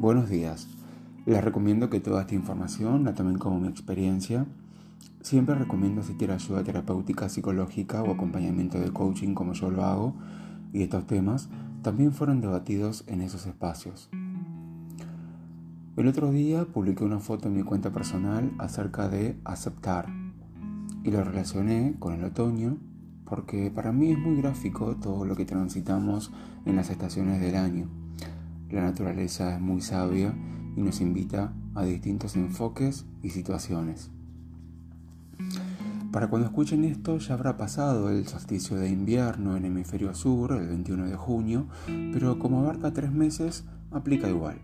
Buenos días. Les recomiendo que toda esta información la tomen como mi experiencia. Siempre recomiendo asistir a ayuda terapéutica, psicológica o acompañamiento de coaching como yo lo hago y estos temas también fueron debatidos en esos espacios. El otro día publiqué una foto en mi cuenta personal acerca de aceptar y lo relacioné con el otoño porque para mí es muy gráfico todo lo que transitamos en las estaciones del año. La naturaleza es muy sabia y nos invita a distintos enfoques y situaciones. Para cuando escuchen esto ya habrá pasado el solsticio de invierno en hemisferio sur, el 21 de junio, pero como abarca tres meses, aplica igual.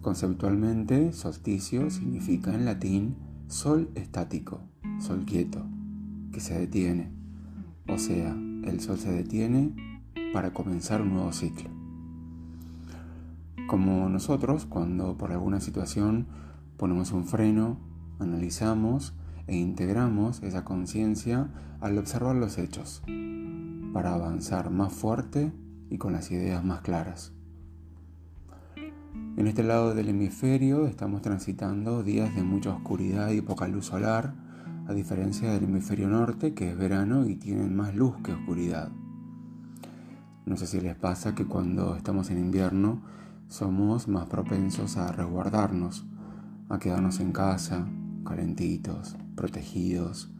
Conceptualmente, solsticio significa en latín sol estático, sol quieto, que se detiene. O sea, el sol se detiene para comenzar un nuevo ciclo como nosotros cuando por alguna situación ponemos un freno, analizamos e integramos esa conciencia al observar los hechos, para avanzar más fuerte y con las ideas más claras. En este lado del hemisferio estamos transitando días de mucha oscuridad y poca luz solar, a diferencia del hemisferio norte que es verano y tienen más luz que oscuridad. No sé si les pasa que cuando estamos en invierno somos más propensos a resguardarnos, a quedarnos en casa, calentitos, protegidos,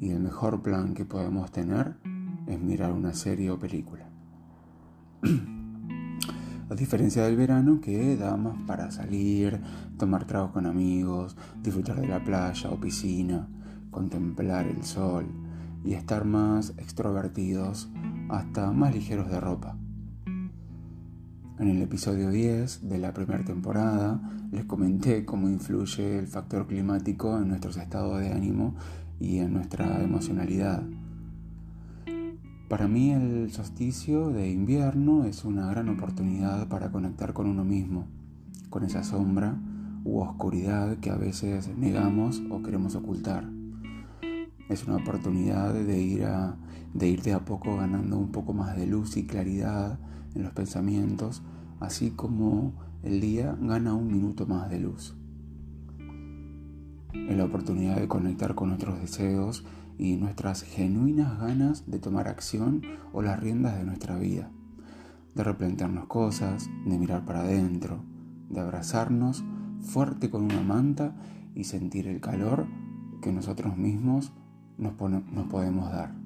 y el mejor plan que podemos tener es mirar una serie o película. a diferencia del verano que da más para salir, tomar tragos con amigos, disfrutar de la playa o piscina, contemplar el sol y estar más extrovertidos, hasta más ligeros de ropa. En el episodio 10 de la primera temporada les comenté cómo influye el factor climático en nuestros estados de ánimo y en nuestra emocionalidad. Para mí el solsticio de invierno es una gran oportunidad para conectar con uno mismo, con esa sombra u oscuridad que a veces negamos o queremos ocultar. Es una oportunidad de ir, a, de ir de a poco ganando un poco más de luz y claridad en los pensamientos, así como el día gana un minuto más de luz. Es la oportunidad de conectar con nuestros deseos y nuestras genuinas ganas de tomar acción o las riendas de nuestra vida, de replantearnos cosas, de mirar para adentro, de abrazarnos fuerte con una manta y sentir el calor que nosotros mismos nos, nos podemos dar.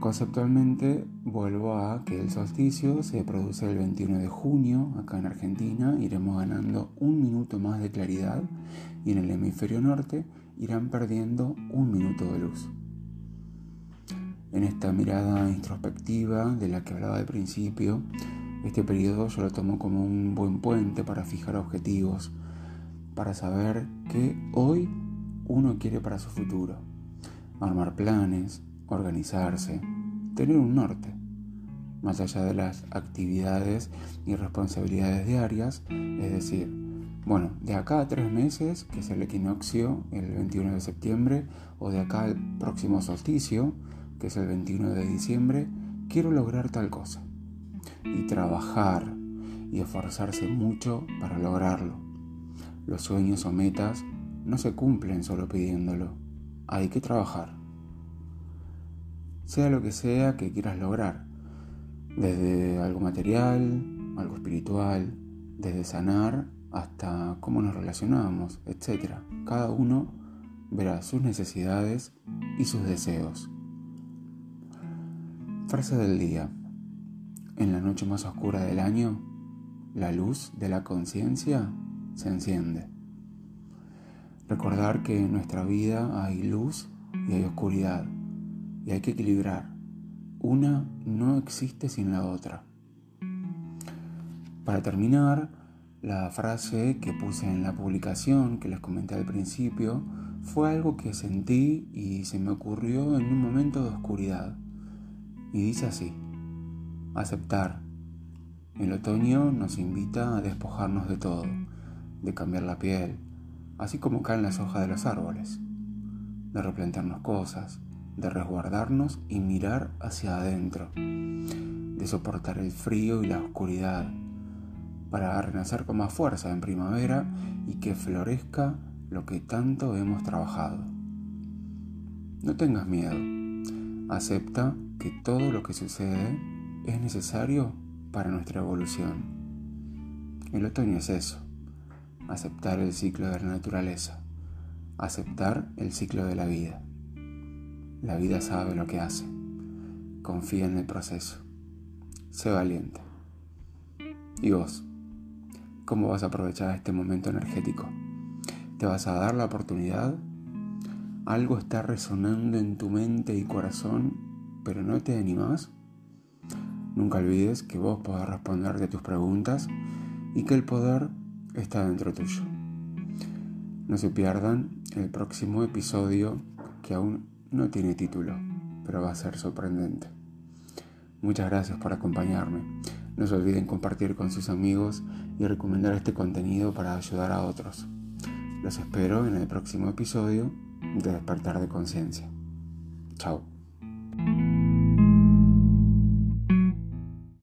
Conceptualmente vuelvo a que el solsticio se produce el 21 de junio acá en Argentina, iremos ganando un minuto más de claridad y en el hemisferio norte irán perdiendo un minuto de luz. En esta mirada introspectiva de la que hablaba al principio, este periodo yo lo tomo como un buen puente para fijar objetivos, para saber qué hoy uno quiere para su futuro, armar planes, organizarse, tener un norte, más allá de las actividades y responsabilidades diarias, es decir, bueno, de acá a tres meses, que es el equinoccio, el 21 de septiembre, o de acá al próximo solsticio, que es el 21 de diciembre, quiero lograr tal cosa. Y trabajar y esforzarse mucho para lograrlo. Los sueños o metas no se cumplen solo pidiéndolo, hay que trabajar sea lo que sea que quieras lograr, desde algo material, algo espiritual, desde sanar hasta cómo nos relacionamos, etc. Cada uno verá sus necesidades y sus deseos. Frase del día. En la noche más oscura del año, la luz de la conciencia se enciende. Recordar que en nuestra vida hay luz y hay oscuridad y hay que equilibrar. Una no existe sin la otra. Para terminar, la frase que puse en la publicación que les comenté al principio fue algo que sentí y se me ocurrió en un momento de oscuridad. Y dice así, aceptar. El otoño nos invita a despojarnos de todo, de cambiar la piel, así como caen las hojas de los árboles, de replantearnos cosas, de resguardarnos y mirar hacia adentro, de soportar el frío y la oscuridad, para renacer con más fuerza en primavera y que florezca lo que tanto hemos trabajado. No tengas miedo, acepta que todo lo que sucede es necesario para nuestra evolución. El otoño es eso, aceptar el ciclo de la naturaleza, aceptar el ciclo de la vida. La vida sabe lo que hace, confía en el proceso, sé valiente. ¿Y vos? ¿Cómo vas a aprovechar este momento energético? ¿Te vas a dar la oportunidad? Algo está resonando en tu mente y corazón, pero no te animas. Nunca olvides que vos podés responderte tus preguntas y que el poder está dentro tuyo. No se pierdan el próximo episodio que aún no tiene título, pero va a ser sorprendente. Muchas gracias por acompañarme. No se olviden compartir con sus amigos y recomendar este contenido para ayudar a otros. Los espero en el próximo episodio de Despertar de Conciencia. Chao.